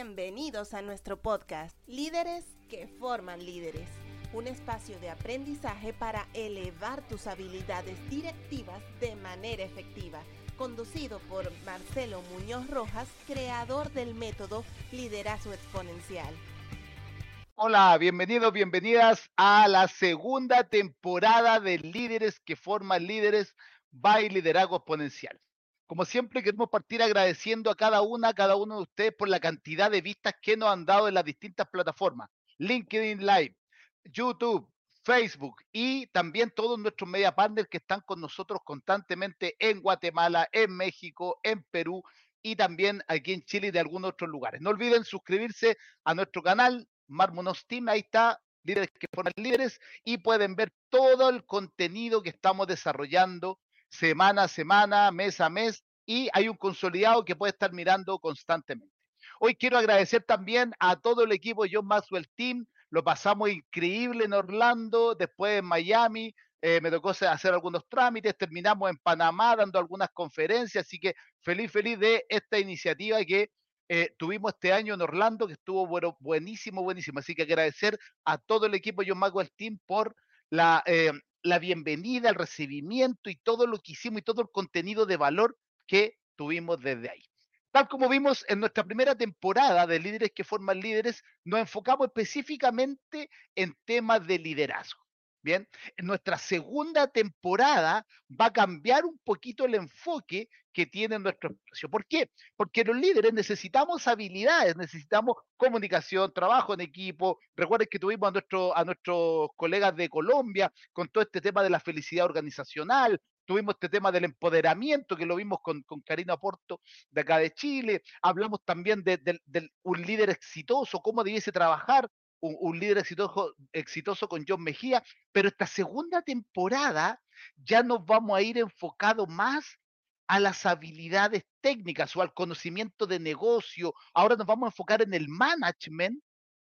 Bienvenidos a nuestro podcast, Líderes que forman líderes, un espacio de aprendizaje para elevar tus habilidades directivas de manera efectiva, conducido por Marcelo Muñoz Rojas, creador del método Liderazgo Exponencial. Hola, bienvenidos, bienvenidas a la segunda temporada de Líderes que forman líderes by Liderazgo Exponencial. Como siempre, queremos partir agradeciendo a cada una, a cada uno de ustedes por la cantidad de vistas que nos han dado en las distintas plataformas. LinkedIn Live, YouTube, Facebook y también todos nuestros media partners que están con nosotros constantemente en Guatemala, en México, en Perú y también aquí en Chile y de algunos otros lugares. No olviden suscribirse a nuestro canal Marmonos Team, ahí está, líderes que forman líderes, y pueden ver todo el contenido que estamos desarrollando semana a semana, mes a mes, y hay un consolidado que puede estar mirando constantemente. Hoy quiero agradecer también a todo el equipo John Maxwell Team, lo pasamos increíble en Orlando, después en Miami, eh, me tocó hacer algunos trámites, terminamos en Panamá dando algunas conferencias, así que feliz, feliz de esta iniciativa que eh, tuvimos este año en Orlando, que estuvo buenísimo, buenísimo. Así que agradecer a todo el equipo John Maxwell Team por la, eh, la bienvenida, el recibimiento y todo lo que hicimos y todo el contenido de valor que tuvimos desde ahí. Tal como vimos en nuestra primera temporada de Líderes que Forman Líderes, nos enfocamos específicamente en temas de liderazgo. Bien, en nuestra segunda temporada va a cambiar un poquito el enfoque que tiene nuestro espacio. ¿Por qué? Porque los líderes necesitamos habilidades, necesitamos comunicación, trabajo en equipo. Recuerden que tuvimos a, nuestro, a nuestros colegas de Colombia con todo este tema de la felicidad organizacional, tuvimos este tema del empoderamiento, que lo vimos con, con Karina Porto de acá de Chile, hablamos también de, un líder exitoso, cómo debiese trabajar un, líder exitoso, exitoso con John Mejía, pero esta segunda temporada ya nos vamos a ir enfocado más a las habilidades técnicas o al conocimiento de negocio. Ahora nos vamos a enfocar en el management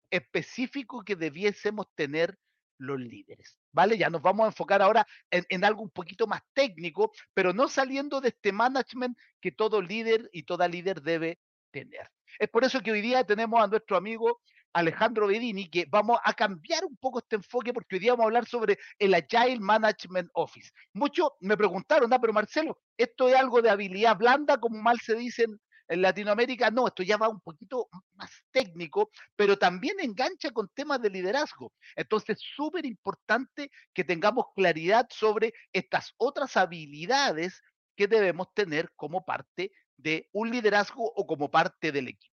específico que debiésemos tener los líderes. ¿Vale? Ya nos vamos a enfocar ahora en, en, algo un poquito más técnico, pero no saliendo de este management que todo líder y toda líder debe tener. Es por eso que hoy día tenemos a nuestro amigo Alejandro Bedini, que vamos a cambiar un poco este enfoque porque hoy día vamos a hablar sobre el Agile Management Office. Muchos me preguntaron, ah, pero Marcelo, ¿esto es algo de habilidad blanda, como mal se dice en, en Latinoamérica? No, esto ya va un poquito más técnico, pero también engancha con temas de liderazgo. Entonces, súper importante que tengamos claridad sobre estas otras habilidades que debemos tener como parte de un liderazgo o como parte del equipo.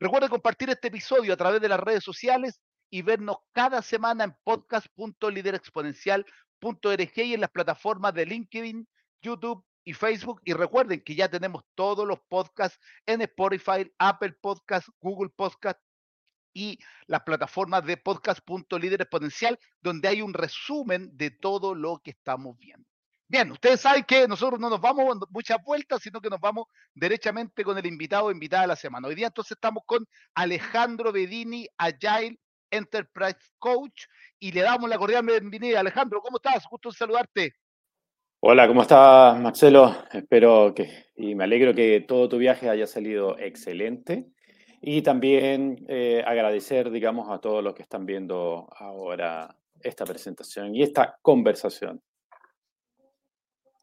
Recuerda compartir este episodio a través de las redes sociales y vernos cada semana en podcast.liderexponencial.org y en las plataformas de LinkedIn, YouTube y Facebook. Y recuerden que ya tenemos todos los podcasts en Spotify, Apple Podcast, Google Podcast y las plataformas de podcast.liderexponencial, donde hay un resumen de todo lo que estamos viendo. Bien, ustedes saben que nosotros no nos vamos muchas vueltas, sino que nos vamos derechamente con el invitado o invitada de la semana. Hoy día entonces estamos con Alejandro Bedini, Agile Enterprise Coach, y le damos la cordial bienvenida. Alejandro, ¿cómo estás? Gusto saludarte. Hola, ¿cómo estás, Marcelo? Espero que, y me alegro que todo tu viaje haya salido excelente. Y también eh, agradecer, digamos, a todos los que están viendo ahora esta presentación y esta conversación.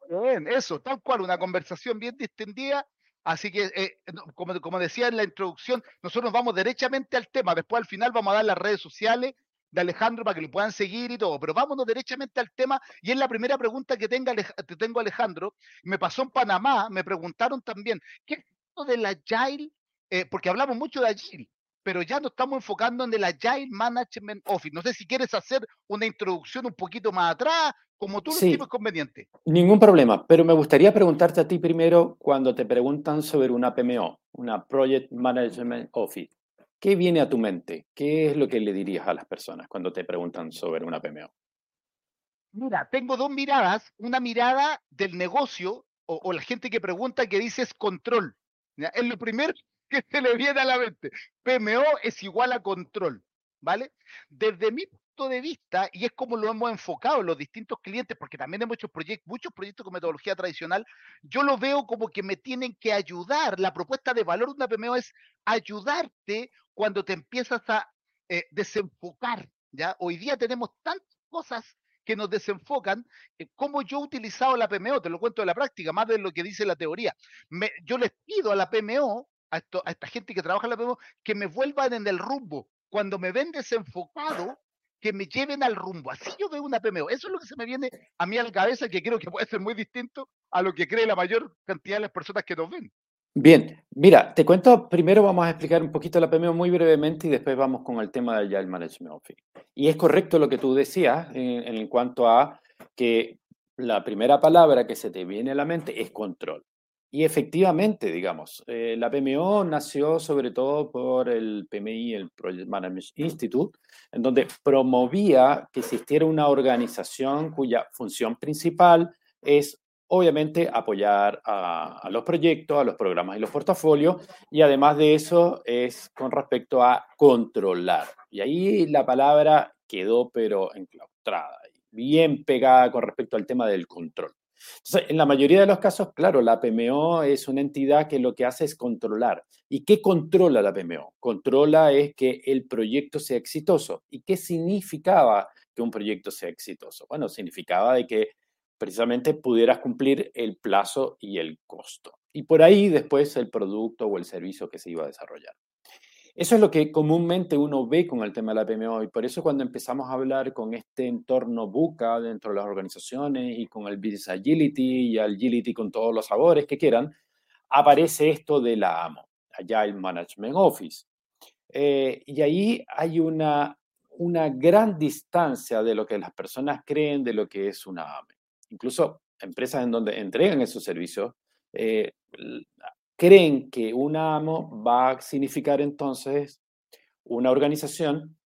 Bien, eso, tal cual, una conversación bien distendida. Así que, eh, como, decía en la introducción, nosotros nos vamos derechamente al tema. Después, al final, vamos a dar las redes sociales de Alejandro para que lo puedan seguir y todo. Pero vámonos derechamente al tema. Y es la primera pregunta que tenga, te tengo, Alejandro. Me pasó en Panamá, me preguntaron también, ¿qué es esto del Agile? Eh, porque hablamos mucho de Agile, pero ya nos estamos enfocando en el Agile Management Office. No sé si quieres hacer una introducción un poquito más atrás como tú lo sí, conveniente. Ningún problema, pero me gustaría preguntarte a ti primero cuando te preguntan sobre una PMO, una Project Management Office. ¿Qué viene a tu mente? ¿Qué es lo que le dirías a las personas cuando te preguntan sobre una PMO? Mira, tengo dos miradas. Una mirada del negocio o, o la gente que pregunta que dice es control. Es lo primero que se le viene a la mente. PMO es igual a control, ¿vale? Desde mi punto de vista, y es como lo hemos enfocado en los distintos clientes, porque también hemos hecho proyectos, muchos proyectos con metodología tradicional, yo lo veo como que me tienen que ayudar. La propuesta de valor de una PMO es ayudarte cuando te empiezas a eh, desenfocar. ¿ya? Hoy día tenemos tantas cosas que nos desenfocan, eh, como yo he utilizado la PMO, te lo cuento de la práctica, más de lo que dice la teoría. yo les pido a la PMO, a, a esta gente que trabaja en la PMO, que me vuelvan en el rumbo. Cuando me ven desenfocado, que me lleven al rumbo. Así yo veo una PMO. Eso es lo que se me viene a mí a la cabeza, que creo que puede ser muy distinto a lo que cree la mayor cantidad de las personas que nos ven. Bien, mira, te cuento, primero vamos a explicar un poquito la PMO muy brevemente y después vamos con el tema del Agile Management Office. Y es correcto lo que tú decías en, en cuanto a que la primera palabra que se te viene a la mente es control. Y efectivamente, digamos, eh, la PMO nació sobre todo por el PMI, el Project Management Institute, en donde promovía que existiera una organización cuya función principal es obviamente apoyar a, los proyectos, a los programas y los portafolios, y además de eso es con respecto a controlar. Y ahí la palabra quedó pero enclaustrada, bien pegada con respecto al tema del control. En la mayoría de los casos, claro, la PMO es una entidad que lo que hace es controlar. ¿Y qué controla la PMO? Controla es que el proyecto sea exitoso. ¿Y qué significaba que un proyecto sea exitoso? Bueno, significaba de que precisamente pudieras cumplir el plazo y el costo. Y por ahí después el producto o el servicio que se iba a desarrollar. Eso es lo que comúnmente uno ve con el tema de la PMO y por eso cuando empezamos a hablar con este entorno buca dentro de las organizaciones y con el Business Agility y Agility con todos los sabores que quieran, aparece esto de la AMO, Agile Management Office. Eh, y ahí hay una, una gran distancia de lo que las personas creen de lo que es una AME. Incluso empresas en donde entregan esos servicios eh, creen que un amo va a significar entonces una organización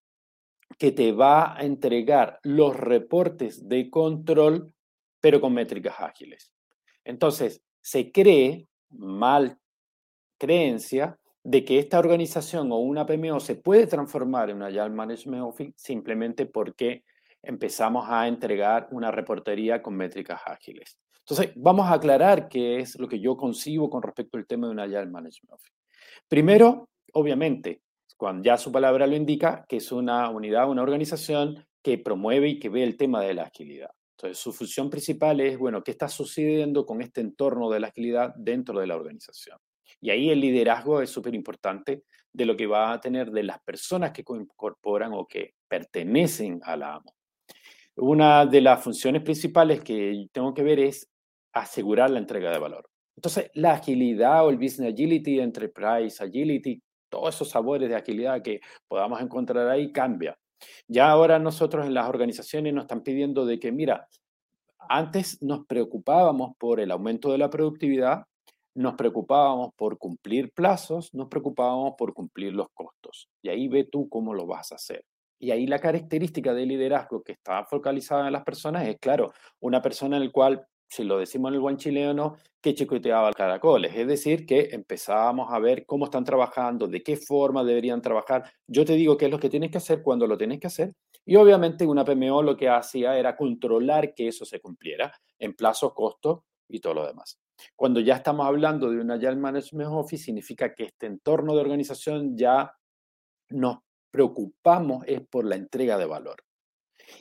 que te va a entregar los reportes de control, pero con métricas ágiles. Entonces, se cree, mal creencia, de que esta organización o una PMO se puede transformar en una Agile Management Office simplemente porque empezamos a entregar una reportería con métricas ágiles. Entonces, vamos a aclarar qué es lo que yo concibo con respecto al tema de una Agile Management Office. Primero, obviamente, cuando ya su palabra lo indica, que es una unidad, una organización que promueve y que ve el tema de la agilidad. Entonces, su función principal es, bueno, ¿qué está sucediendo con este entorno de la agilidad dentro de la organización? Y ahí el liderazgo es súper importante de lo que va a tener de las personas que incorporan o que pertenecen a la AMO. Una de las funciones principales que tengo que ver es asegurar la entrega de valor. Entonces, la agilidad o el business agility, enterprise agility, todos esos sabores de agilidad que podamos encontrar ahí cambia. Ya ahora nosotros en las organizaciones nos están pidiendo de que, mira, antes nos preocupábamos por el aumento de la productividad, nos preocupábamos por cumplir plazos, nos preocupábamos por cumplir los costos. Y ahí ve tú cómo lo vas a hacer. Y ahí la característica del liderazgo que está focalizada en las personas es, claro, una persona en la cual si lo decimos en el buen chileno, que chicoteaba caracoles. Es decir, que empezábamos a ver cómo están trabajando, de qué forma deberían trabajar. Yo te digo qué es lo que tienes que hacer, cuando lo tienes que hacer. Y obviamente una PMO lo que hacía era controlar que eso se cumpliera en plazo, costo y todo lo demás. Cuando ya estamos hablando de una Agile Management Office, significa que este entorno de organización ya nos preocupamos es por la entrega de valor.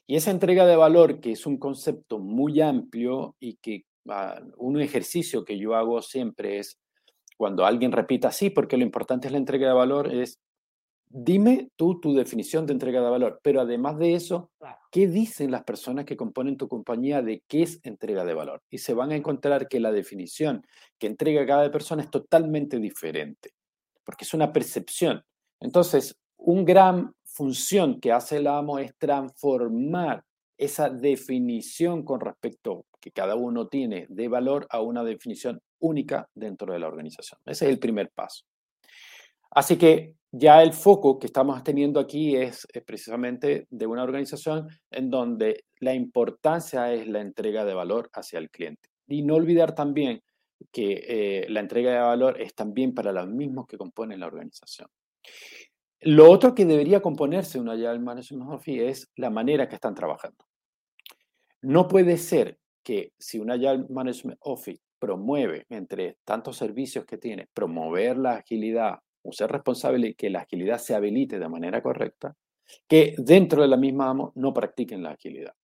Y esa entrega de valor, que es un concepto muy amplio y que ah, un ejercicio que yo hago siempre es cuando alguien repita sí, porque lo importante es la entrega de valor, es dime tú tu definición de entrega de valor, pero además de eso, ¿qué dicen las personas que componen tu compañía de qué es entrega de valor? Y se van a encontrar que la definición que entrega cada persona es totalmente diferente, porque es una percepción. Entonces, un gran función que hace el amo es transformar esa definición con respecto que cada uno tiene de valor a una definición única dentro de la organización. Ese es el primer paso. Así que ya el foco que estamos teniendo aquí es, precisamente de una organización en donde la importancia es la entrega de valor hacia el cliente. Y no olvidar también que eh, la entrega de valor es también para los mismos que componen la organización. Lo otro que debería componerse una Agile Management Office es la manera que están trabajando. No puede ser que si una Agile Management Office promueve entre tantos servicios que tiene, promover la agilidad o ser responsable y que la agilidad se habilite de manera correcta, que dentro de la misma AMO no practiquen la agilidad.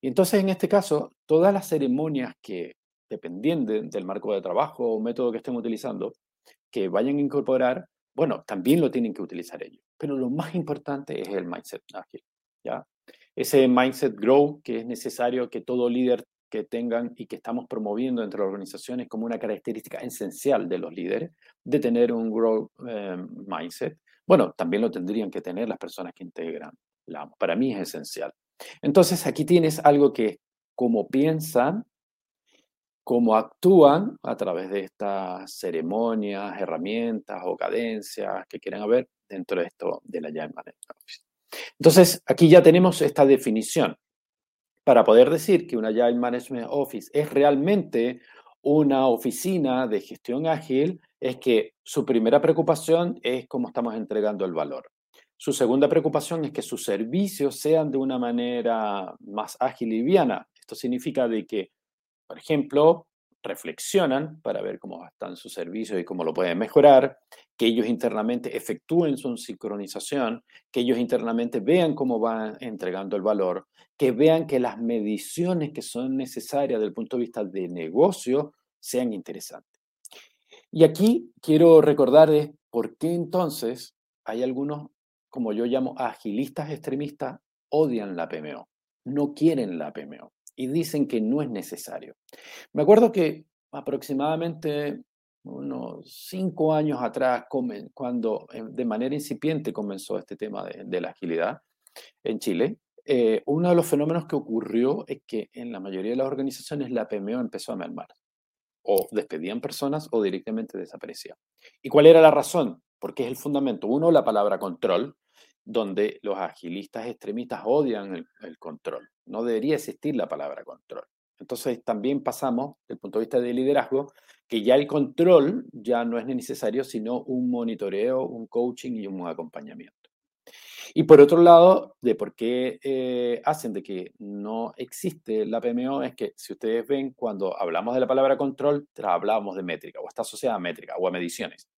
Y entonces, en este caso, todas las ceremonias que, dependiendo del marco de trabajo o método que estén utilizando, que vayan a incorporar, bueno, también lo tienen que utilizar ellos. Pero lo más importante es el mindset ágil, ¿ya? Ese mindset grow que es necesario que todo líder que tengan y que estamos promoviendo entre las organizaciones como una característica esencial de los líderes, de tener un grow eh, mindset. Bueno, también lo tendrían que tener las personas que integran la Para mí es esencial. Entonces, aquí tienes algo que como piensan, cómo actúan a través de estas ceremonias, herramientas o cadencias que quieran haber dentro de esto de la Office. Entonces, aquí ya tenemos esta definición. Para poder decir que una Agile Management Office es realmente una oficina de gestión ágil, es que su primera preocupación es cómo estamos entregando el valor. Su segunda preocupación es que sus servicios sean de una manera más ágil y liviana. Esto significa de que, por ejemplo, reflexionan para ver cómo están sus servicios y cómo lo pueden mejorar, que ellos internamente efectúen su sincronización, que ellos internamente vean cómo van entregando el valor, que vean que las mediciones que son necesarias desde el punto de vista de negocio sean interesantes. Y aquí quiero recordarles por qué entonces hay algunos como yo llamo agilistas extremistas, odian la PMO, no quieren la PMO y dicen que no es necesario. Me acuerdo que aproximadamente unos cinco años atrás, cuando eh, de manera incipiente comenzó este tema de, la agilidad en Chile, eh, uno de los fenómenos que ocurrió es que en la mayoría de las organizaciones la PMO empezó a mermar. O despedían personas o directamente desaparecían. ¿Y cuál era la razón? Porque es el fundamento. Uno, la palabra control, donde los agilistas extremistas odian el, control. No debería existir la palabra control. Entonces también pasamos, desde el punto de vista de liderazgo, que ya el control ya no es necesario, sino un monitoreo, un coaching y un acompañamiento. Y por otro lado, de por qué eh, hacen de que no existe la PMO, es que si ustedes ven, cuando hablamos de la palabra control, hablamos de métrica o está asociada a métrica o a mediciones.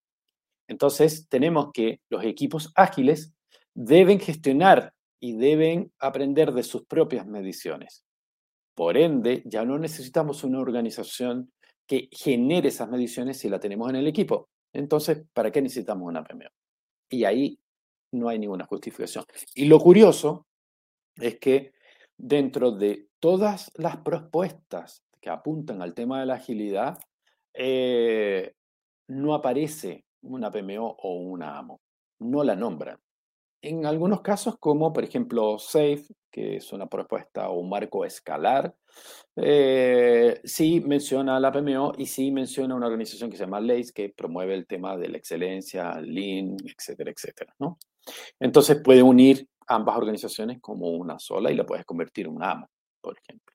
Entonces, tenemos que los equipos ágiles deben gestionar y deben aprender de sus propias mediciones. Por ende, ya no necesitamos una organización que genere esas mediciones si la tenemos en el equipo. Entonces, ¿para qué necesitamos una PMO? Y ahí no hay ninguna justificación. Y lo curioso es que dentro de todas las propuestas que apuntan al tema de la agilidad, eh, no aparece una PMO o una AMO. No la nombran. En algunos casos, como por ejemplo SAFE, que es una propuesta o un marco escalar, eh, sí menciona la PMO y sí menciona una organización que se llama LACE, que promueve el tema de la excelencia, Lean, etcétera, etcétera. ¿no? Entonces puede unir ambas organizaciones como una sola y la puedes convertir en un AMO, por ejemplo.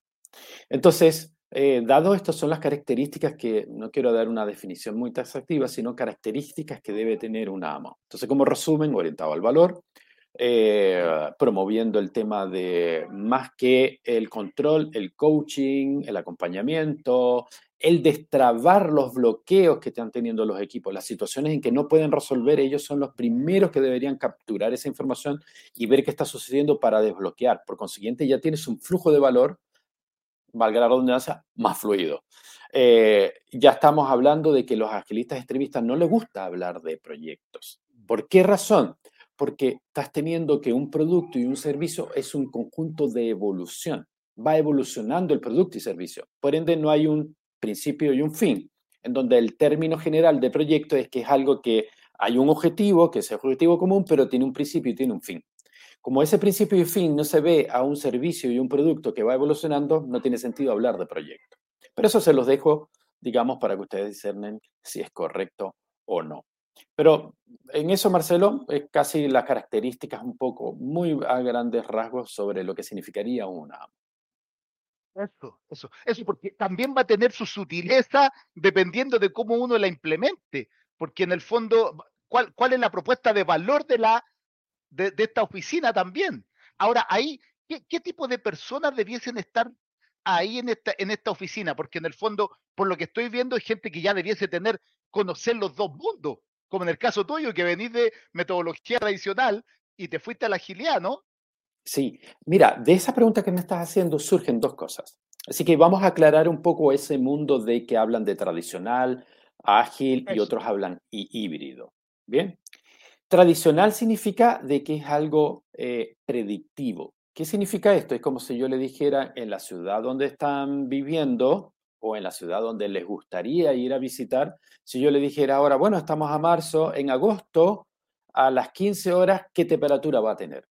Entonces, eh, dado estas son las características que no quiero dar una definición muy taxativa, sino características que debe tener un AMO. Entonces, como resumen, orientado al valor, eh, promoviendo el tema de más que el control, el coaching, el acompañamiento, el destrabar los bloqueos que están teniendo los equipos, las situaciones en que no pueden resolver, ellos son los primeros que deberían capturar esa información y ver qué está sucediendo para desbloquear. Por consiguiente, ya tienes un flujo de valor valga la redundancia, más fluido. Eh, ya estamos hablando de que los agilistas extremistas no les gusta hablar de proyectos. ¿Por qué razón? Porque estás teniendo que un producto y un servicio es un conjunto de evolución. Va evolucionando el producto y servicio. Por ende, no hay un principio y un fin, en donde el término general de proyecto es que es algo que hay un objetivo, que es el objetivo común, pero tiene un principio y tiene un fin. Como ese principio y fin no se ve a un servicio y un producto que va evolucionando, no tiene sentido hablar de proyecto. Pero eso se los dejo, digamos, para que ustedes discernen si es correcto o no. Pero en eso, Marcelo, es casi las características un poco, muy a grandes rasgos sobre lo que significaría una eso, eso, eso, porque también va a tener su sutileza dependiendo de cómo uno la implemente, porque en el fondo cuál, cuál es la propuesta de valor de, la, de, esta oficina también. Ahora, ahí, ¿qué, tipo de personas debiesen estar ahí en esta, en esta oficina? Porque en el fondo, por lo que estoy viendo, hay gente que ya debiese tener, conocer los dos mundos, como en el caso tuyo, que venís de metodología tradicional y te fuiste a la agilidad, ¿no? Sí, mira, de esa pregunta que me estás haciendo surgen dos cosas. Así que vamos a aclarar un poco ese mundo de que hablan de tradicional, ágil y otros hablan híbrido. Bien. Tradicional significa de que es algo eh, predictivo. ¿Qué significa esto? Es como si yo le dijera en la ciudad donde están viviendo o en la ciudad donde les gustaría ir a visitar, si yo le dijera ahora, bueno, estamos a marzo, en agosto, a las 15 horas, ¿qué temperatura va a tener?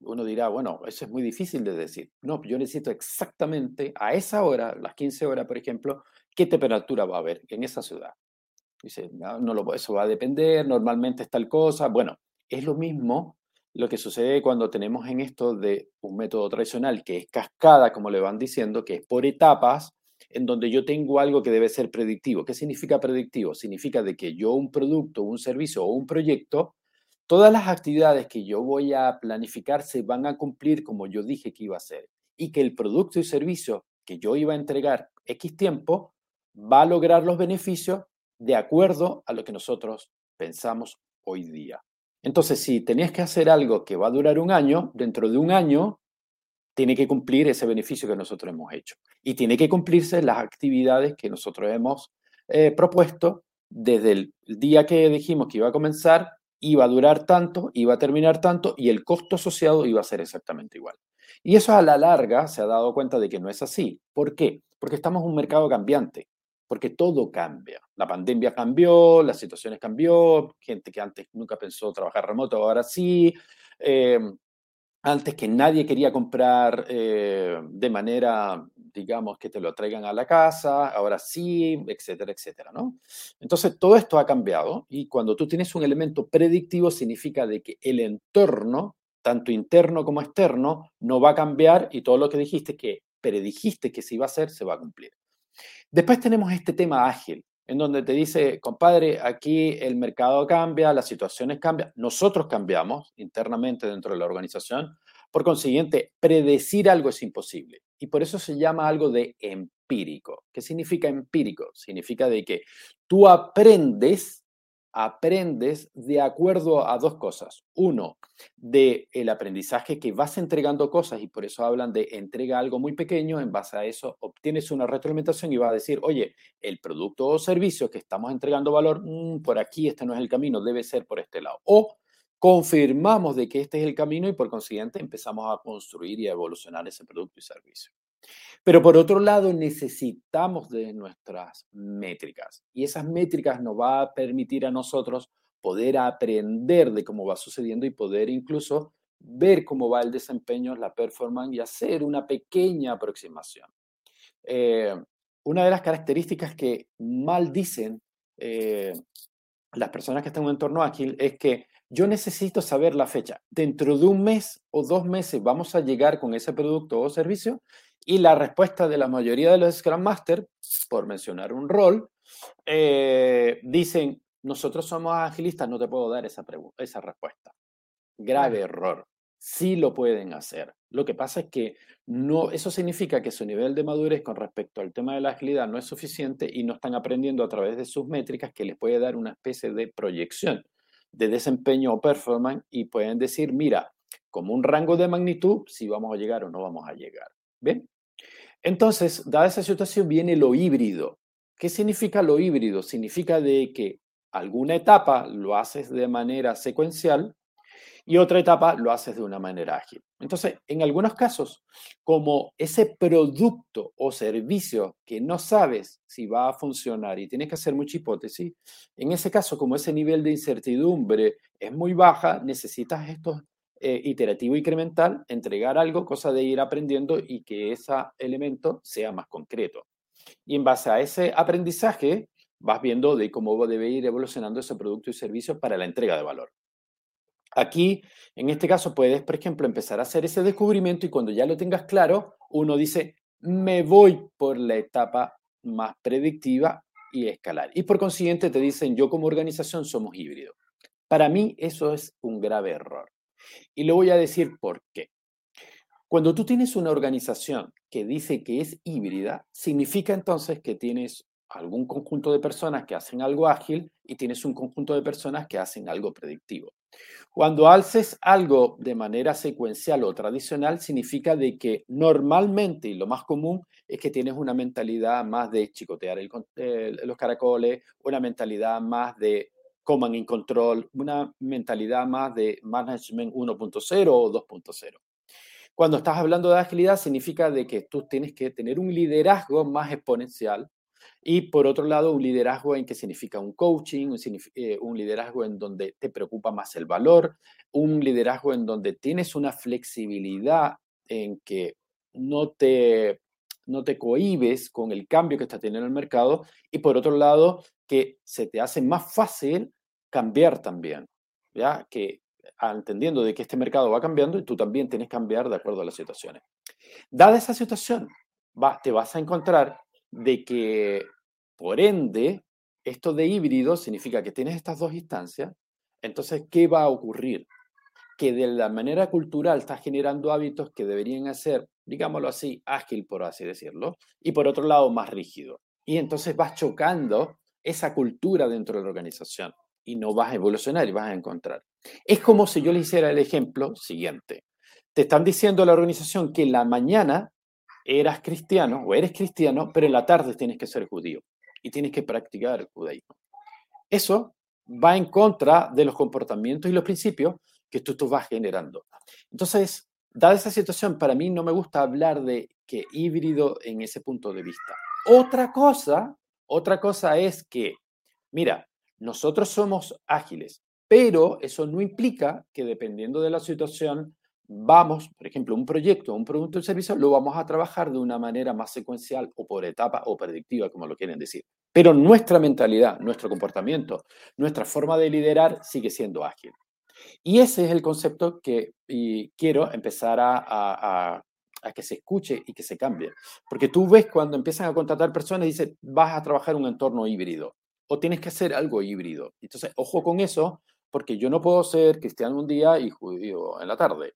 Uno dirá, bueno, eso es muy difícil de decir. No, yo necesito exactamente a esa hora, las 15 horas, por ejemplo, qué temperatura va a haber en esa ciudad. Dice, no, lo, eso va a depender, normalmente es tal cosa. Bueno, es lo mismo lo que sucede cuando tenemos en esto de un método tradicional que es cascada, como le van diciendo, que es por etapas, en donde yo tengo algo que debe ser predictivo. ¿Qué significa predictivo? Significa de que yo un producto, un servicio o un proyecto, todas las actividades que yo voy a planificar se van a cumplir como yo dije que iba a hacer y que el producto y servicio que yo iba a entregar X tiempo va a lograr los beneficios de acuerdo a lo que nosotros pensamos hoy día. Entonces, si tenías que hacer algo que va a durar un año, dentro de un año tiene que cumplir ese beneficio que nosotros hemos hecho. Y tiene que cumplirse las actividades que nosotros hemos eh, propuesto desde el día que dijimos que iba a comenzar, iba a durar tanto, iba a terminar tanto y el costo asociado iba a ser exactamente igual. Y eso a la larga se ha dado cuenta de que no es así. ¿Por qué? Porque estamos en un mercado cambiante, porque todo cambia. La pandemia cambió, las situaciones cambió, gente que antes nunca pensó trabajar remoto, ahora sí. Eh, antes que nadie quería comprar eh, de manera, digamos, que te lo traigan a la casa, ahora sí, etcétera, etcétera, ¿no? Entonces, todo esto ha cambiado y cuando tú tienes un elemento predictivo significa de que el entorno, tanto interno como externo, no va a cambiar y todo lo que dijiste que predijiste que se iba a hacer, se va a cumplir. Después tenemos este tema ágil en donde te dice, compadre, aquí el mercado cambia, las situaciones cambian, nosotros cambiamos internamente dentro de la organización, por consiguiente, predecir algo es imposible. Y por eso se llama algo de empírico. ¿Qué significa empírico? Significa de que tú aprendes aprendes de acuerdo a dos cosas. Uno, de el aprendizaje que vas entregando cosas y por eso hablan de entrega algo muy pequeño, en base a eso obtienes una retroalimentación y vas a decir, oye, el producto o servicio que estamos entregando valor, mm, por aquí este no es el camino, debe ser por este lado. O confirmamos de que este es el camino y por consiguiente empezamos a construir y a evolucionar ese producto y servicio. Pero por otro lado, necesitamos de nuestras métricas y esas métricas nos va a permitir a nosotros poder aprender de cómo va sucediendo y poder incluso ver cómo va el desempeño, la performance y hacer una pequeña aproximación. Eh, una de las características que mal dicen eh, las personas que están en un entorno ágil es que yo necesito saber la fecha. Dentro de un mes o dos meses vamos a llegar con ese producto o servicio y la respuesta de la mayoría de los Scrum Master, por mencionar un rol, eh, dicen, nosotros somos agilistas, no te puedo dar esa, esa respuesta. Grave error. Sí lo pueden hacer. Lo que pasa es que no, eso significa que su nivel de madurez con respecto al tema de la agilidad no es suficiente y no están aprendiendo a través de sus métricas que les puede dar una especie de proyección de desempeño o performance y pueden decir, mira, como un rango de magnitud, si vamos a llegar o no vamos a llegar. ¿Ven? Entonces, dada esa situación, viene lo híbrido. ¿Qué significa lo híbrido? Significa de que alguna etapa lo haces de manera secuencial y otra etapa lo haces de una manera ágil. Entonces, en algunos casos, como ese producto o servicio que no sabes si va a funcionar y tienes que hacer mucha hipótesis, en ese caso, como ese nivel de incertidumbre es muy baja, necesitas estos eh, iterativo incremental, entregar algo, cosa de ir aprendiendo y que ese elemento sea más concreto. Y en base a ese aprendizaje, vas viendo de cómo debe ir evolucionando ese producto y servicio para la entrega de valor. Aquí, en este caso, puedes, por ejemplo, empezar a hacer ese descubrimiento y cuando ya lo tengas claro, uno dice, me voy por la etapa más predictiva y escalar. Y por consiguiente te dicen, yo como organización somos híbridos. Para mí eso es un grave error. Y le voy a decir por qué. Cuando tú tienes una organización que dice que es híbrida, significa entonces que tienes algún conjunto de personas que hacen algo ágil y tienes un conjunto de personas que hacen algo predictivo. Cuando haces algo de manera secuencial o tradicional, significa de que normalmente, y lo más común, es que tienes una mentalidad más de chicotear los caracoles, una mentalidad más de command in control, una mentalidad más de management 1.0 o 2.0. Cuando estás hablando de agilidad, significa de que tú tienes que tener un liderazgo más exponencial, y por otro lado, un liderazgo en que significa un coaching, un, eh, un, liderazgo en donde te preocupa más el valor, un liderazgo en donde tienes una flexibilidad en que no te, no te cohibes con el cambio que está teniendo el mercado y por otro lado, que se te hace más fácil cambiar también, ¿ya? Que ah, entendiendo de que este mercado va cambiando y tú también tienes que cambiar de acuerdo a las situaciones. Dada esa situación, va, te vas a encontrar de que, por ende, esto de híbrido significa que tienes estas dos instancias, entonces, ¿qué va a ocurrir? Que de la manera cultural estás generando hábitos que deberían ser, digámoslo así, ágil, por así decirlo, y por otro lado, más rígido. Y entonces vas chocando esa cultura dentro de la organización y no vas a evolucionar y vas a encontrar. Es como si yo le hiciera el ejemplo siguiente. Te están diciendo la organización que la mañana eras cristiano o eres cristiano, pero en la tarde tienes que ser judío y tienes que practicar el judaísmo. Eso va en contra de los comportamientos y los principios que tú, tú vas generando. Entonces, dada esa situación, para mí no me gusta hablar de que híbrido en ese punto de vista. Otra cosa, otra cosa es que, mira, nosotros somos ágiles, pero eso no implica que dependiendo de la situación vamos, por ejemplo, un proyecto, un producto o servicio, lo vamos a trabajar de una manera más secuencial o por etapa o predictiva, como lo quieren decir. Pero nuestra mentalidad, nuestro comportamiento, nuestra forma de liderar sigue siendo ágil. Y ese es el concepto que quiero empezar a, que se escuche y que se cambie. Porque tú ves cuando empiezan a contratar personas y dicen, vas a trabajar un entorno híbrido o tienes que hacer algo híbrido. Entonces, ojo con eso, porque yo no puedo ser cristiano un día y judío en la tarde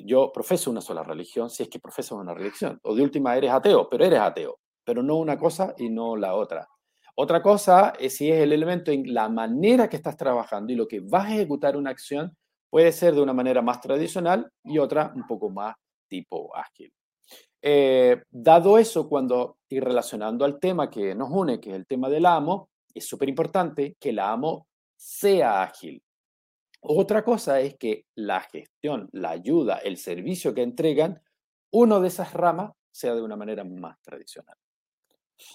yo profeso una sola religión si es que profeso una religión. O de última eres ateo, pero eres ateo. Pero no una cosa y no la otra. Otra cosa es si es el elemento en la manera que estás trabajando y lo que vas a ejecutar una acción puede ser de una manera más tradicional y otra un poco más tipo ágil. Eh, dado eso, cuando y relacionando al tema que nos une, que es el tema del amo, es súper importante que el amo sea ágil. Otra cosa es que la gestión, la ayuda, el servicio que entregan, uno de esas ramas sea de una manera más tradicional.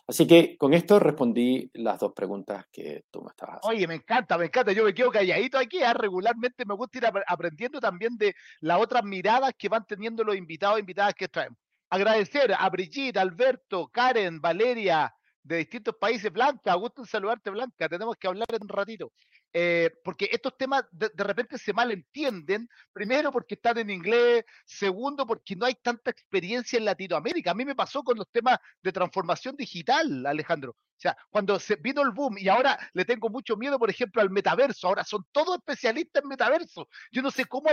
Así que con esto respondí las dos preguntas que tú me estabas haciendo. Oye, me encanta, me encanta. Yo me quedo calladito aquí. ¿eh? Regularmente me gusta ir aprendiendo también de las otras miradas que van teniendo los invitados e invitadas que traemos. Agradecer a Brigitte, Alberto, Karen, Valeria, de distintos países. Blanca, gusto en saludarte, Blanca. Tenemos que hablar en un ratito. Eh, porque estos temas de, repente se malentienden, primero porque están en inglés, segundo porque no hay tanta experiencia en Latinoamérica. A mí me pasó con los temas de transformación digital, Alejandro. O sea, cuando se vino el boom y ahora le tengo mucho miedo, por ejemplo, al metaverso, ahora son todos especialistas en metaverso. Yo no sé cómo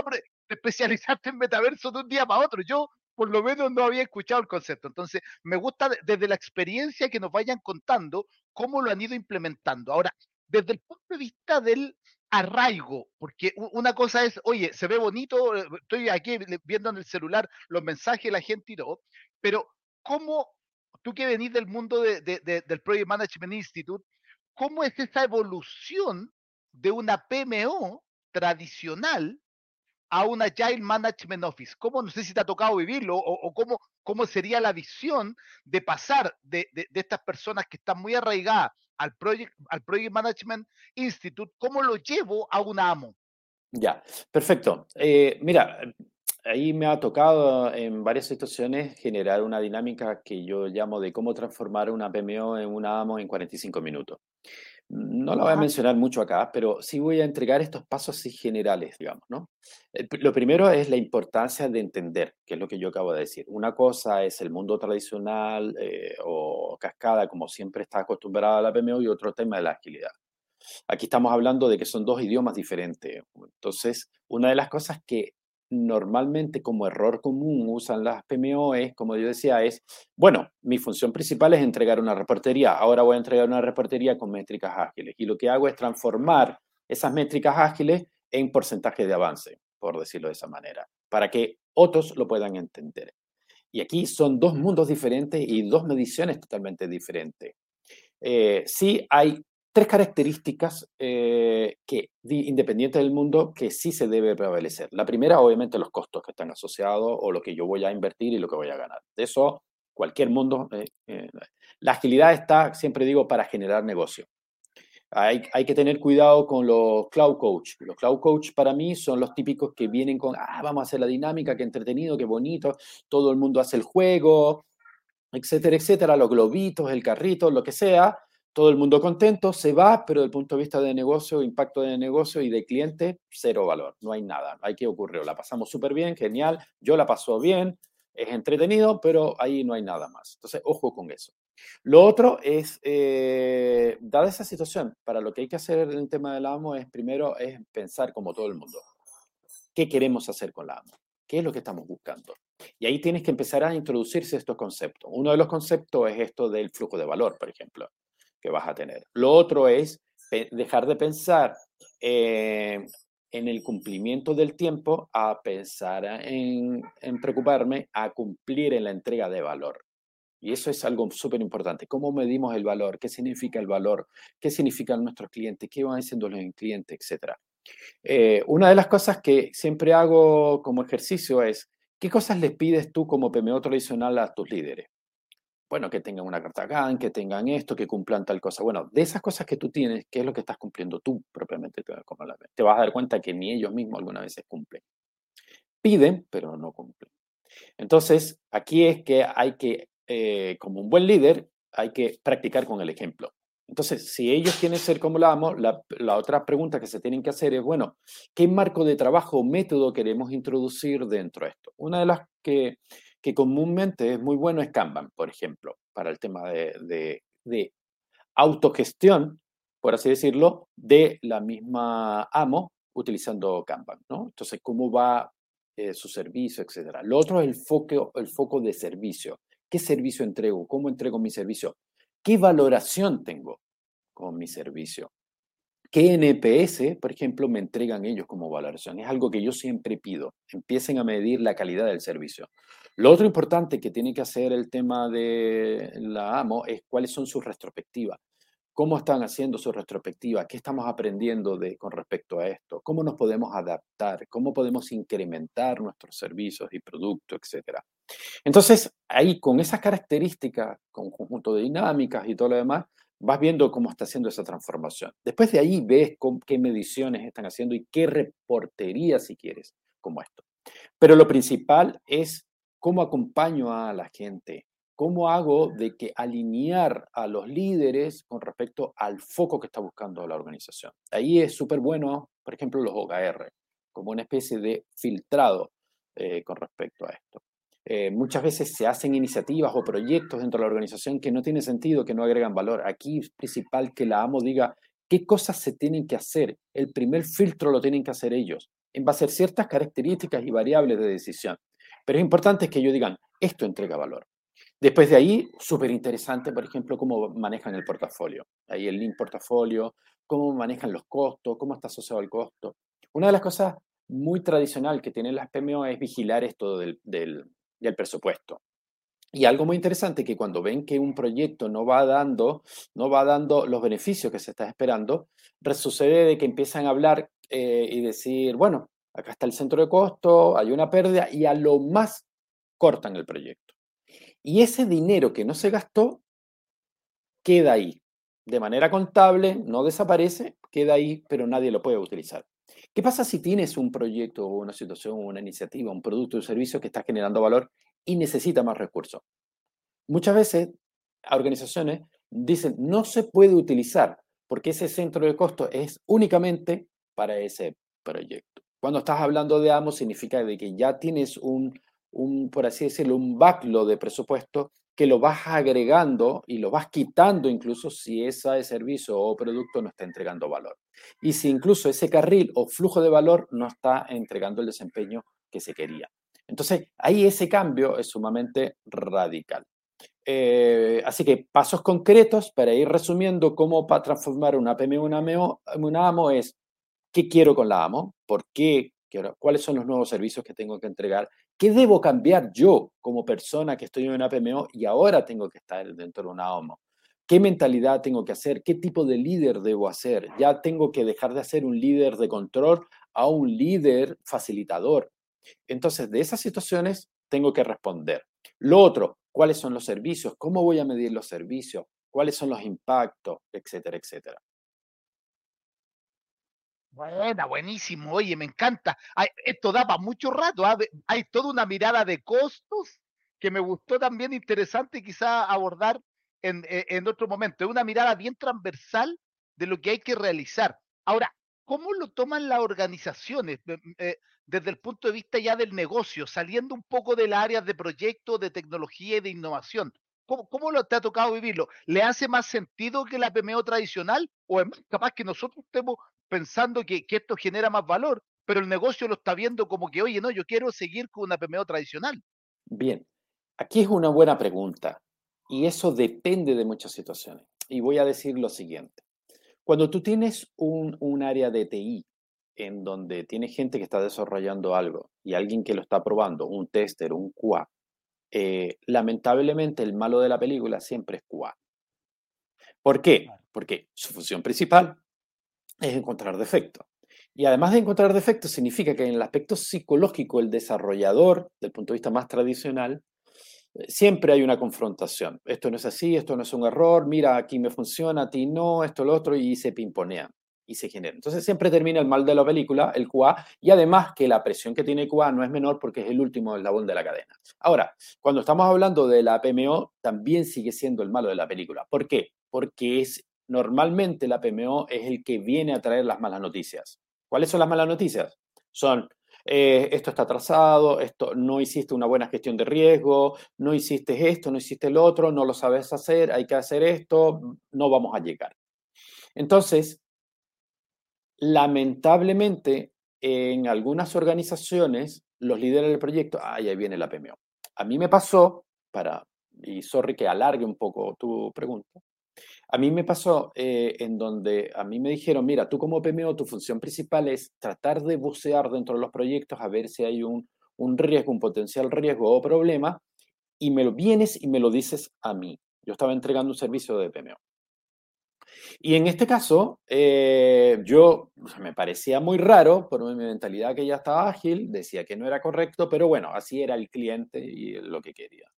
especializarte en metaverso de un día para otro. Yo por lo menos no había escuchado el concepto. Entonces, me gusta desde la experiencia que nos vayan contando cómo lo han ido implementando. Ahora, desde el punto de vista del arraigo, porque una cosa es, oye, se ve bonito, eh, estoy aquí viendo en el celular los mensajes la gente y todo, pero ¿cómo, tú que venís del mundo de, del Project Management Institute, cómo es esa evolución de una PMO tradicional a una Agile Management Office? ¿Cómo, no sé si te ha tocado vivirlo o, cómo, cómo sería la visión de pasar de, de, estas personas que están muy arraigadas al Project, al Project Management Institute, ¿cómo lo llevo a un amo? Ya, perfecto. Eh, mira, ahí me ha tocado en varias situaciones generar una dinámica que yo llamo de cómo transformar una PMO en un amo en 45 minutos. No lo voy a mencionar mucho acá, pero sí voy a entregar estos pasos generales, digamos, ¿no? Lo primero es la importancia de entender, que es lo que yo acabo de decir. Una cosa es el mundo tradicional eh, o cascada, como siempre está acostumbrada a la PMO, y otro tema es la agilidad. Aquí estamos hablando de que son dos idiomas diferentes. Entonces, una de las cosas que normalmente como error común usan las PMO es, como yo decía, es, bueno, mi función principal es entregar una reportería, ahora voy a entregar una reportería con métricas ágiles y lo que hago es transformar esas métricas ágiles en porcentaje de avance, por decirlo de esa manera, para que otros lo puedan entender. Y aquí son dos mundos diferentes y dos mediciones totalmente diferentes. Eh, sí hay tres características eh, que, independientes del mundo, que sí se debe prevalecer. La primera, obviamente, los costos que están asociados o lo que yo voy a invertir y lo que voy a ganar. De eso, cualquier mundo. Eh, eh, la agilidad está, siempre digo, para generar negocio. Hay, hay, que tener cuidado con los cloud coach. Los cloud coach para mí son los típicos que vienen con, ah, vamos a hacer la dinámica, qué entretenido, qué bonito, todo el mundo hace el juego, etcétera, etcétera, los globitos, el carrito, lo que sea, todo el mundo contento, se va, pero desde el punto de vista de negocio, impacto de negocio y de cliente, cero valor, no hay nada, hay que ocurrir, la pasamos súper bien, genial, yo la paso bien, es entretenido, pero ahí no hay nada más. Entonces, ojo con eso. Lo otro es, eh, dada esa situación, para lo que hay que hacer en el tema del amo es primero es pensar como todo el mundo, ¿qué queremos hacer con la amo? ¿Qué es lo que estamos buscando? Y ahí tienes que empezar a introducirse estos conceptos. Uno de los conceptos es esto del flujo de valor, por ejemplo que vas a tener. Lo otro es dejar de pensar eh, en el cumplimiento del tiempo a pensar en, preocuparme a cumplir en la entrega de valor. Y eso es algo súper importante. ¿Cómo medimos el valor? ¿Qué significa el valor? ¿Qué significan nuestros clientes? ¿Qué van haciendo los clientes? Etcétera. Eh, una de las cosas que siempre hago como ejercicio es, ¿qué cosas les pides tú como PMO tradicional a tus líderes? Bueno, que tengan una carta GAN, que tengan esto, que cumplan tal cosa. Bueno, de esas cosas que tú tienes, ¿qué es lo que estás cumpliendo tú propiamente? Te vas a dar cuenta que ni ellos mismos alguna vez cumplen. Piden, pero no cumplen. Entonces, aquí es que hay que, eh, como un buen líder, hay que practicar con el ejemplo. Entonces, si ellos quieren ser como la amo, la, la, otra pregunta que se tienen que hacer es, bueno, ¿qué marco de trabajo o método queremos introducir dentro de esto? Una de las que que comúnmente es muy bueno es Kanban, por ejemplo, para el tema de, de, autogestión, por así decirlo, de la misma amo utilizando Kanban, ¿no? Entonces, cómo va eh, su servicio, etcétera. Lo otro es el foco, el foco de servicio. ¿Qué servicio entrego? ¿Cómo entrego mi servicio? ¿Qué valoración tengo con mi servicio? ¿Qué NPS, por ejemplo, me entregan ellos como valoración? Es algo que yo siempre pido. Empiecen a medir la calidad del servicio. Lo otro importante que tiene que hacer el tema de la AMO es cuáles son sus retrospectivas. ¿Cómo están haciendo su retrospectiva? ¿Qué estamos aprendiendo de, con respecto a esto? ¿Cómo nos podemos adaptar? ¿Cómo podemos incrementar nuestros servicios y productos, etcétera? Entonces, ahí con esas características, con conjunto de dinámicas y todo lo demás, vas viendo cómo está haciendo esa transformación. Después de ahí ves qué mediciones están haciendo y qué reportería, si quieres, como esto. Pero lo principal es cómo acompaño a la gente, cómo hago de que alinear a los líderes con respecto al foco que está buscando la organización. Ahí es súper bueno, por ejemplo, los OKR, como una especie de filtrado eh, con respecto a esto. Eh, muchas veces se hacen iniciativas o proyectos dentro de la organización que no tiene sentido, que no agregan valor. Aquí es principal que la AMO diga qué cosas se tienen que hacer. El primer filtro lo tienen que hacer ellos, en base a ciertas características y variables de decisión. Pero es importante que ellos digan, esto entrega valor. Después de ahí, súper interesante, por ejemplo, cómo manejan el portafolio. Ahí el link portafolio, cómo manejan los costos, cómo está asociado el costo. Una de las cosas muy tradicional que tienen las PMO es vigilar esto del, el presupuesto. Y algo muy interesante que cuando ven que un proyecto no va dando, no va dando los beneficios que se está esperando, sucede de que empiezan a hablar eh, y decir, bueno, acá está el centro de costo, hay una pérdida y a lo más cortan el proyecto. Y ese dinero que no se gastó queda ahí. De manera contable, no desaparece, queda ahí, pero nadie lo puede utilizar. ¿Qué pasa si tienes un proyecto o una situación o una iniciativa, un producto o un servicio que está generando valor y necesita más recursos? Muchas veces organizaciones dicen no se puede utilizar porque ese centro de costo es únicamente para ese proyecto. Cuando estás hablando de AMO significa de que ya tienes un, un, por así decirlo, un backlog de presupuesto que lo vas agregando y lo vas quitando incluso si ese servicio o producto no está entregando valor. Y si incluso ese carril o flujo de valor no está entregando el desempeño que se quería. Entonces, ahí ese cambio es sumamente radical. Eh, así que pasos concretos para ir resumiendo cómo para transformar una PMO en una, AMO es qué quiero con la AMO, por qué cuáles son los nuevos servicios que tengo que entregar ¿Qué debo cambiar yo como persona que estoy en una PMO y ahora tengo que estar dentro de una OMO? ¿Qué mentalidad tengo que hacer? ¿Qué tipo de líder debo hacer? Ya tengo que dejar de ser un líder de control a un líder facilitador. Entonces, de esas situaciones tengo que responder. Lo otro, ¿cuáles son los servicios? ¿Cómo voy a medir los servicios? ¿Cuáles son los impactos? Etcétera, etcétera. Buena, buenísimo. Oye, me encanta. esto da para mucho rato. ¿ah? Hay toda una mirada de costos que me gustó también interesante quizá abordar en, e, en otro momento. Es una mirada bien transversal de lo que hay que realizar. Ahora, ¿cómo lo toman las organizaciones eh, desde el punto de vista ya del negocio, saliendo un poco del área de proyectos, de tecnología y de innovación? ¿Cómo, lo te ha tocado vivirlo? ¿Le hace más sentido que la PMO tradicional o es más capaz que nosotros estemos pensando que, esto genera más valor, pero el negocio lo está viendo como que, oye, no, yo quiero seguir con una PMO tradicional. Bien, aquí es una buena pregunta y eso depende de muchas situaciones. Y voy a decir lo siguiente. Cuando tú tienes un, un área de TI en donde tienes gente que está desarrollando algo y alguien que lo está probando, un tester, un QA, eh, lamentablemente el malo de la película siempre es QA. ¿Por qué? Porque su función principal es encontrar defectos. Y además de encontrar defectos, significa que en el aspecto psicológico, el desarrollador, del punto de vista más tradicional, siempre hay una confrontación. Esto no es así, esto no es un error, mira, aquí me funciona, a ti no, esto, lo otro, y se pimponean y se genera. Entonces siempre termina el mal de la película, el QA, y además que la presión que tiene QA no es menor porque es el último eslabón de la cadena. Ahora, cuando estamos hablando de la PMO, también sigue siendo el malo de la película. ¿Por qué? Porque es normalmente la PMO es el que viene a traer las malas noticias. ¿Cuáles son las malas noticias? Son, eh, esto está atrasado, esto no hiciste una buena gestión de riesgo, no hiciste esto, no hiciste el otro, no lo sabes hacer, hay que hacer esto, no vamos a llegar. Entonces, lamentablemente, en algunas organizaciones, los líderes del proyecto, ay, ahí viene la PMO. A mí me pasó, para, y sorry que alargue un poco tu pregunta, a mí me pasó eh, en donde a mí me dijeron, mira, tú como PMO, tu función principal es tratar de bucear dentro de los proyectos a ver si hay un, un riesgo, un potencial riesgo o problema, y me lo vienes y me lo dices a mí. Yo estaba entregando un servicio de PMO. Y en este caso, eh, yo me parecía muy raro, por mi mentalidad que ya estaba ágil, decía que no era correcto, pero bueno, así era el cliente y lo que quería.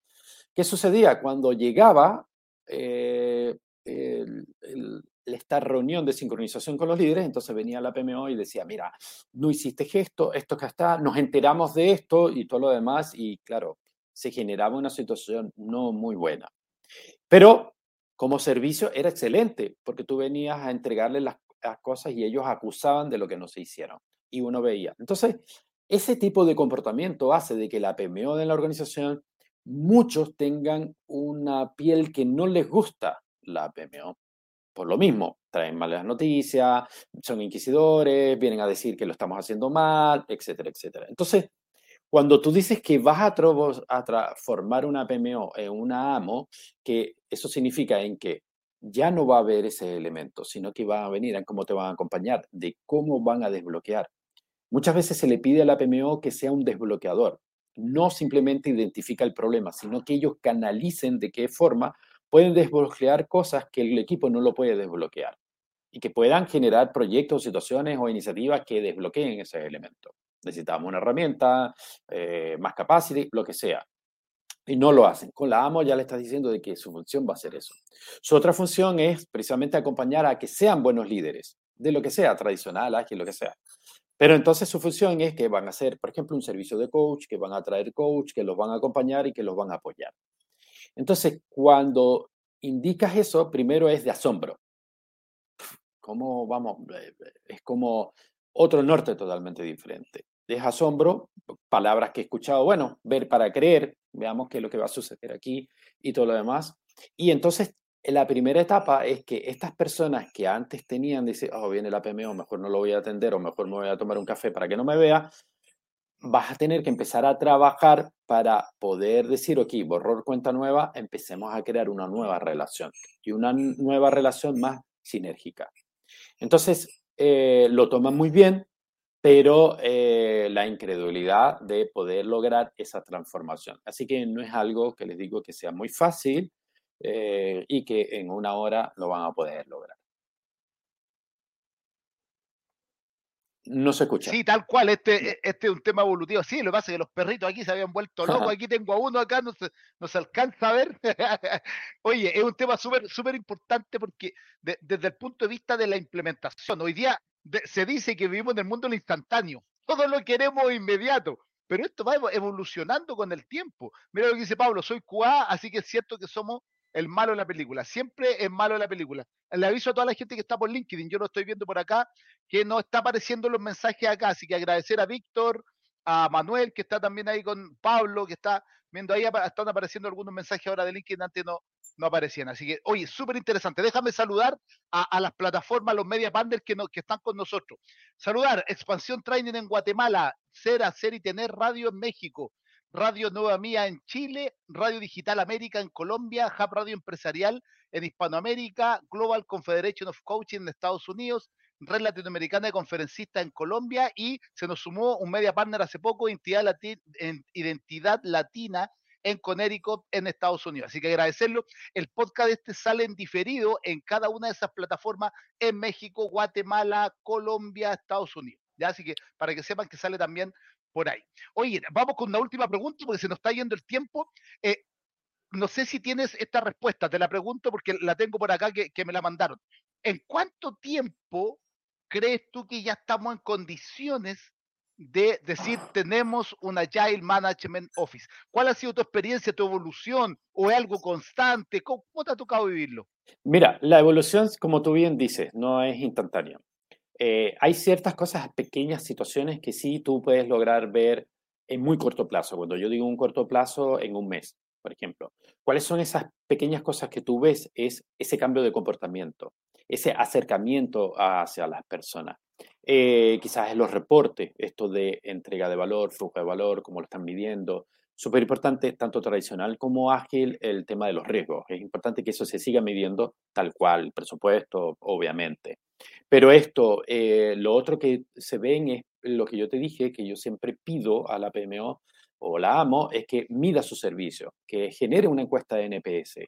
¿Qué sucedía? Cuando llegaba, eh, esta reunión de sincronización con los líderes, entonces venía la PMO y decía, mira, no hiciste gesto, esto que está, nos enteramos de esto y todo lo demás, y claro, se generaba una situación no muy buena. Pero como servicio era excelente, porque tú venías a entregarle las, las cosas y ellos acusaban de lo que no se hicieron, y uno veía. Entonces, ese tipo de comportamiento hace de que la PMO de la organización muchos tengan una piel que no les gusta la PMO. Por lo mismo, traen malas noticias, son inquisidores, vienen a decir que lo estamos haciendo mal, etcétera, etcétera. Entonces, cuando tú dices que vas a, a transformar una PMO en una AMO, que eso significa en que ya no va a haber ese elemento, sino que van a venir en cómo te van a acompañar, de cómo van a desbloquear. Muchas veces se le pide a la PMO que sea un desbloqueador. No simplemente identifica el problema, sino que ellos canalicen de qué forma pueden desbloquear cosas que el equipo no lo puede desbloquear y que puedan generar proyectos, situaciones o iniciativas que desbloqueen ese elemento. Necesitamos una herramienta, eh, más capacity, lo que sea. Y no lo hacen. Con la AMO ya le estás diciendo de que su función va a ser eso. Su otra función es precisamente acompañar a que sean buenos líderes, de lo que sea, tradicional, ágil, lo que sea. Pero entonces su función es que van a hacer, por ejemplo, un servicio de coach, que van a traer coach, que los van a acompañar y que los van a apoyar. Entonces, cuando indicas eso, primero es de asombro. ¿Cómo vamos? Eh, es como otro norte totalmente diferente. Es asombro, palabras que he escuchado, bueno, ver para creer, veamos qué es lo que va a suceder aquí y todo lo demás. Y entonces la primera etapa es que estas personas que antes tenían, dice, oh, viene la PMO, mejor no lo voy a atender o mejor me voy a tomar un café para que no me vea, vas a tener que empezar a trabajar para poder decir, ok, borror cuenta nueva, empecemos a crear una nueva relación y una nueva relación más sinérgica. Entonces, eh, lo toman muy bien, pero eh, la incredulidad de poder lograr esa transformación. Así que no es algo que les digo que sea muy fácil eh, y que en una hora lo van a poder lograr. No se escucha. Sí, tal cual, este, e, este es un tema evolutivo. Sí, lo que pasa es que los perritos aquí se habían vuelto locos. Aquí tengo a uno acá, no se, no se alcanza a ver. Oye, es un tema súper súper importante porque desde el punto de vista de la implementación, hoy día se dice que vivimos en el mundo lo instantáneo. Todo lo queremos inmediato. Pero esto va evolucionando con el tiempo. Mira lo que dice Pablo, soy QA, así que es cierto que somos el malo de la película. Siempre es malo de la película. Le aviso a toda la gente que está por LinkedIn, yo lo estoy viendo por acá, que no está apareciendo los mensajes acá, así que agradecer a Víctor, a Manuel, que está también ahí con Pablo, que está viendo ahí, están apareciendo algunos mensajes ahora de LinkedIn, antes no, no aparecían. Así que, oye, súper interesante. Déjame saludar a, las plataformas, los media partners que, que están con nosotros. Saludar, Expansión Training en Guatemala, Ser, Hacer y Tener Radio en México, Radio Nueva Mía en Chile, Radio Digital América en Colombia, Hub Radio Empresarial en Hispanoamérica, Global Confederation of Coaching en Estados Unidos, Red Latinoamericana de Conferencistas en Colombia y se nos sumó un media partner hace poco, Identidad, Latina en Connecticut, en Estados Unidos. Así que agradecerlo. El podcast este sale en diferido en cada una de esas plataformas en México, Guatemala, Colombia, Estados Unidos. Así que para que sepan que sale también por ahí. Oye, vamos con una última pregunta porque se nos está yendo el tiempo. Eh, no sé si tienes esta respuesta, te la pregunto porque la tengo por acá que, me la mandaron. ¿En cuánto tiempo crees tú que ya estamos en condiciones de decir tenemos un Agile Management Office? ¿Cuál ha sido tu experiencia, tu evolución o es algo constante? ¿Cómo, cómo te ha tocado vivirlo? Mira, la evolución, como tú bien dices, no es instantánea. Eh, hay ciertas cosas, pequeñas situaciones que sí tú puedes lograr ver en muy corto plazo. Cuando yo digo un corto plazo, en un mes, por ejemplo. ¿Cuáles son esas pequeñas cosas que tú ves? Es ese cambio de comportamiento, ese acercamiento hacia las personas. Eh, quizás en los reportes, esto de entrega de valor, flujo de valor, cómo lo están midiendo. Súper importante, tanto tradicional como ágil, el tema de los riesgos. Es importante que eso se siga midiendo tal cual, el presupuesto, obviamente. Pero esto, eh, lo otro que se ven es lo que yo te dije, que yo siempre pido a la PMO o la AMO, es que mida su servicio, que genere una encuesta de NPS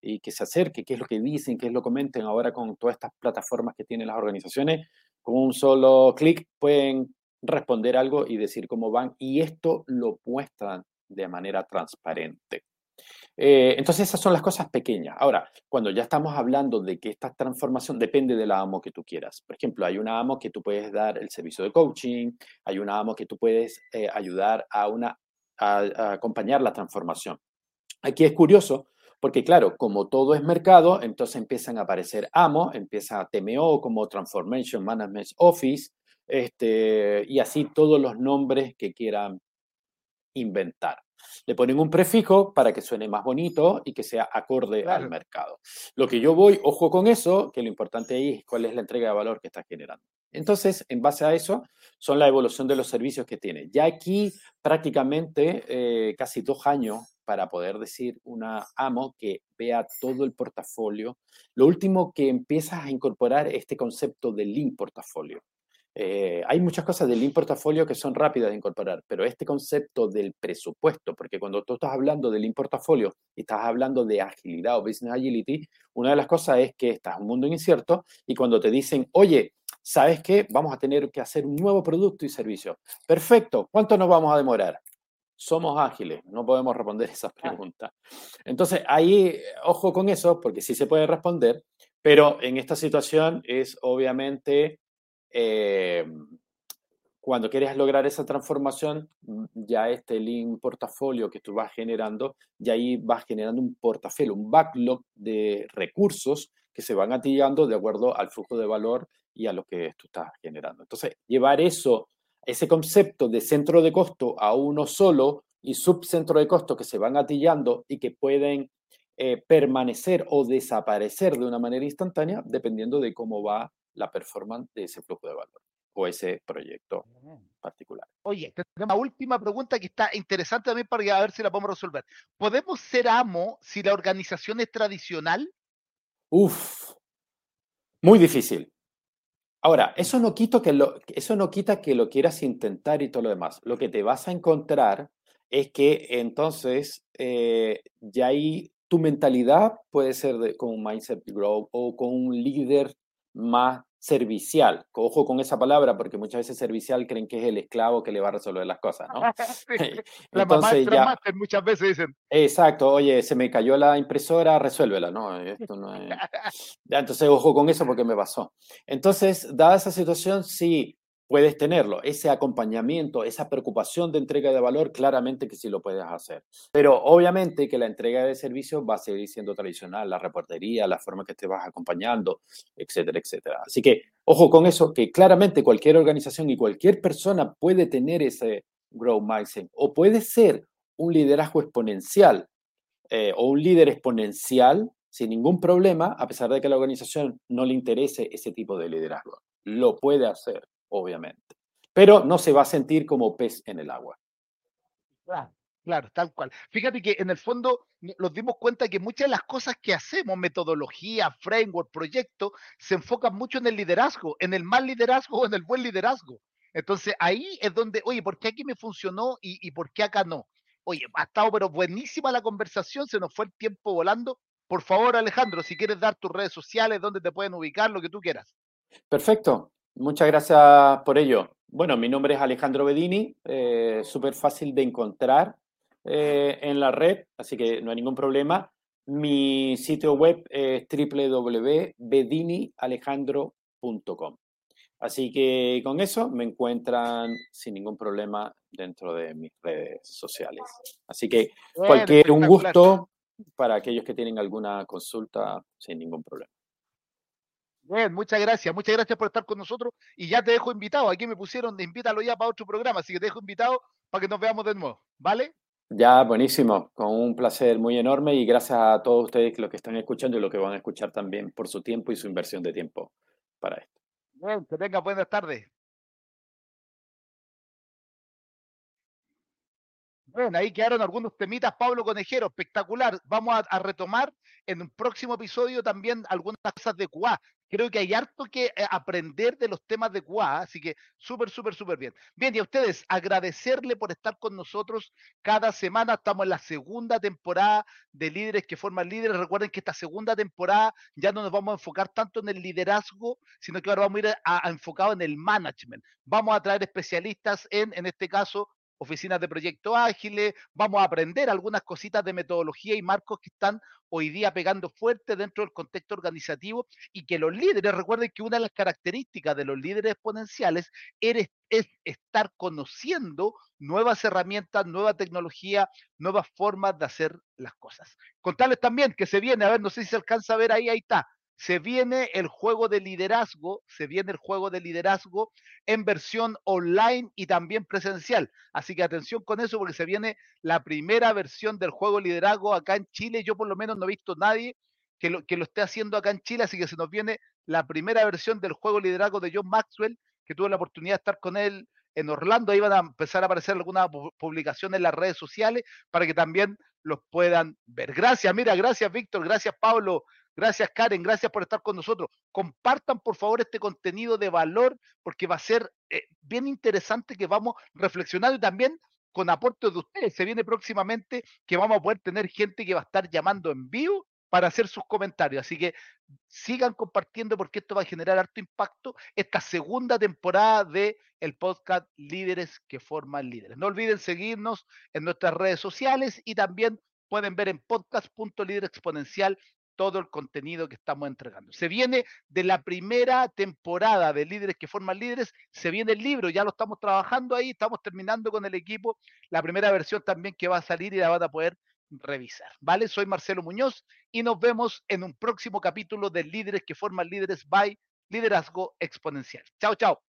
y que se acerque, qué es lo que dicen, qué es lo que comenten ahora con todas estas plataformas que tienen las organizaciones. Con un solo clic pueden responder algo y decir cómo van y esto lo muestran de manera transparente. Eh, entonces esas son las cosas pequeñas. Ahora, cuando ya estamos hablando de que esta transformación depende de la AMO que tú quieras. Por ejemplo, hay una AMO que tú puedes dar el servicio de coaching, hay una AMO que tú puedes eh, ayudar a, una, a, acompañar la transformación. Aquí es curioso porque claro, como todo es mercado, entonces empiezan a aparecer AMO, empieza TMO como Transformation Management Office, este, y así todos los nombres que quieran inventar. Le ponen un prefijo para que suene más bonito y que sea acorde al mercado. Lo que yo voy, ojo con eso, que lo importante ahí es cuál es la entrega de valor que está generando. Entonces, en base a eso, son la evolución de los servicios que tiene. Ya aquí prácticamente eh, casi dos años para poder decir una AMO que vea todo el portafolio. Lo último que empiezas a incorporar este concepto de Lean Portafolio. Eh, hay muchas cosas del Lean Portafolio que son rápidas de incorporar, pero este concepto del presupuesto, porque cuando tú estás hablando del Lean Portafolio y estás hablando de agilidad o business agility, una de las cosas es que estás en un mundo incierto y cuando te dicen, oye, ¿sabes qué? Vamos a tener que hacer un nuevo producto y servicio. Perfecto, ¿cuánto nos vamos a demorar? Somos ágiles, no podemos responder esas preguntas. Entonces, ahí, ojo con eso, porque sí se puede responder, pero en esta situación es obviamente eh, cuando quieres lograr esa transformación, mm, ya este link portafolio que tú vas generando, ya ahí vas generando un portafolio, un backlog de recursos que se van atillando de acuerdo al flujo de valor y a lo que tú estás generando. Entonces, llevar eso, ese concepto de centro de costo a uno solo y subcentro de costo que se van atillando y que pueden eh, permanecer o desaparecer de una manera instantánea dependiendo de cómo va la performance de ese flujo de valor o ese proyecto particular. Oye, una última pregunta que está interesante también para ver si la podemos resolver. ¿Podemos ser amo si la organización es tradicional? Uf, muy difícil. Ahora, eso no, quito que lo, eso no quita que lo quieras intentar y todo lo demás. Lo que te vas a encontrar es que entonces eh, ya ahí tu mentalidad puede ser de, con un mindset grow o con un líder más servicial. Ojo con esa palabra, porque muchas veces servicial creen que es el esclavo que le va a resolver las cosas, ¿no? La mamá ya, muchas veces dicen. Exacto, oye, se me cayó la impresora, resuélvela, ¿no? Esto no es... entonces, ojo con eso porque me pasó. Entonces, dada esa situación, sí, puedes tenerlo. Ese acompañamiento, esa preocupación de entrega de valor, claramente que sí lo puedes hacer. Pero obviamente que la entrega de servicios va a seguir siendo tradicional, la reportería, la forma que te vas acompañando, etcétera, etcétera. Así que ojo con eso, que claramente cualquier organización y cualquier persona puede tener ese grow mindset o puede ser un liderazgo exponencial eh, o un líder exponencial sin ningún problema, a pesar de que a la organización no le interese ese tipo de liderazgo. Lo puede hacer obviamente. Pero no se va a sentir como pez en el agua. Claro, claro, tal cual. Fíjate que en el fondo nos dimos cuenta que muchas de las cosas que hacemos, metodología, framework, proyecto, se enfocan mucho en el liderazgo, en el mal liderazgo o en el buen liderazgo. Entonces ahí es donde, oye, ¿por qué aquí me funcionó y, y por qué acá no? Oye, ha estado pero buenísima la conversación, se nos fue el tiempo volando. Por favor, Alejandro, si quieres dar tus redes sociales, donde te pueden ubicar, lo que tú quieras. Perfecto. Muchas gracias por ello. Bueno, mi nombre es Alejandro Bedini, eh, súper fácil de encontrar eh, en la red, así que no hay ningún problema. Mi sitio web es www.bedinialejandro.com. Así que con eso me encuentran sin ningún problema dentro de mis redes sociales. Así que cualquier un gusto para aquellos que tienen alguna consulta sin ningún problema. Bien, muchas gracias, muchas gracias por estar con nosotros y ya te dejo invitado. Aquí me pusieron de invítalo ya para otro programa, así que te dejo invitado para que nos veamos de nuevo, ¿vale? Ya, buenísimo, con un placer muy enorme y gracias a todos ustedes los que están escuchando y los que van a escuchar también por su tiempo y su inversión de tiempo para esto. Bien, que tengan buenas tardes. Bueno, ahí quedaron algunos temitas, Pablo Conejero, espectacular. Vamos a, a, retomar en un próximo episodio también algunas cosas de QA creo que hay harto que eh, aprender de los temas de QA, así que súper, súper, súper bien. Bien, y a ustedes agradecerle por estar con nosotros cada semana. Estamos en la segunda temporada de Líderes que Forman Líderes. Recuerden que esta segunda temporada ya no nos vamos a enfocar tanto en el liderazgo, sino que ahora vamos a ir a, enfocado en el management. Vamos a traer especialistas en, en este caso, oficinas de proyecto ágiles, vamos a aprender algunas cositas de metodología y marcos que están hoy día pegando fuerte dentro del contexto organizativo y que los líderes, recuerden que una de las características de los líderes exponenciales es, estar conociendo nuevas herramientas, nueva tecnología, nuevas formas de hacer las cosas. Contarles también que se viene, a ver, no sé si se alcanza a ver ahí, ahí está, se viene el juego de liderazgo, se viene el juego de liderazgo en versión online y también presencial. Así que atención con eso porque se viene la primera versión del juego de liderazgo acá en Chile. Yo por lo menos no he visto nadie que lo, que lo esté haciendo acá en Chile, así que se nos viene la primera versión del juego de liderazgo de John Maxwell, que tuve la oportunidad de estar con él en Orlando. Ahí van a empezar a aparecer algunas publicaciones en las redes sociales para que también los puedan ver. Gracias, mira, gracias Víctor, gracias Pablo, Gracias Karen, gracias por estar con nosotros. Compartan por favor este contenido de valor porque va a ser eh, bien interesante que vamos reflexionando y también con aportes de ustedes. Se viene próximamente que vamos a poder tener gente que va a estar llamando en vivo para hacer sus comentarios. Así que sigan compartiendo porque esto va a generar harto impacto esta segunda temporada de el podcast Líderes que forman líderes. No olviden seguirnos en nuestras redes sociales y también pueden ver en podcast.líderexponencial todo el contenido que estamos entregando. Se viene de la primera temporada de Líderes que Forman Líderes, se viene el libro, ya lo estamos trabajando ahí, estamos terminando con el equipo, la primera versión también que va a salir y la van a poder revisar. ¿Vale? Soy Marcelo Muñoz y nos vemos en un próximo capítulo de Líderes que forman líderes by Liderazgo Exponencial. Chao, chao.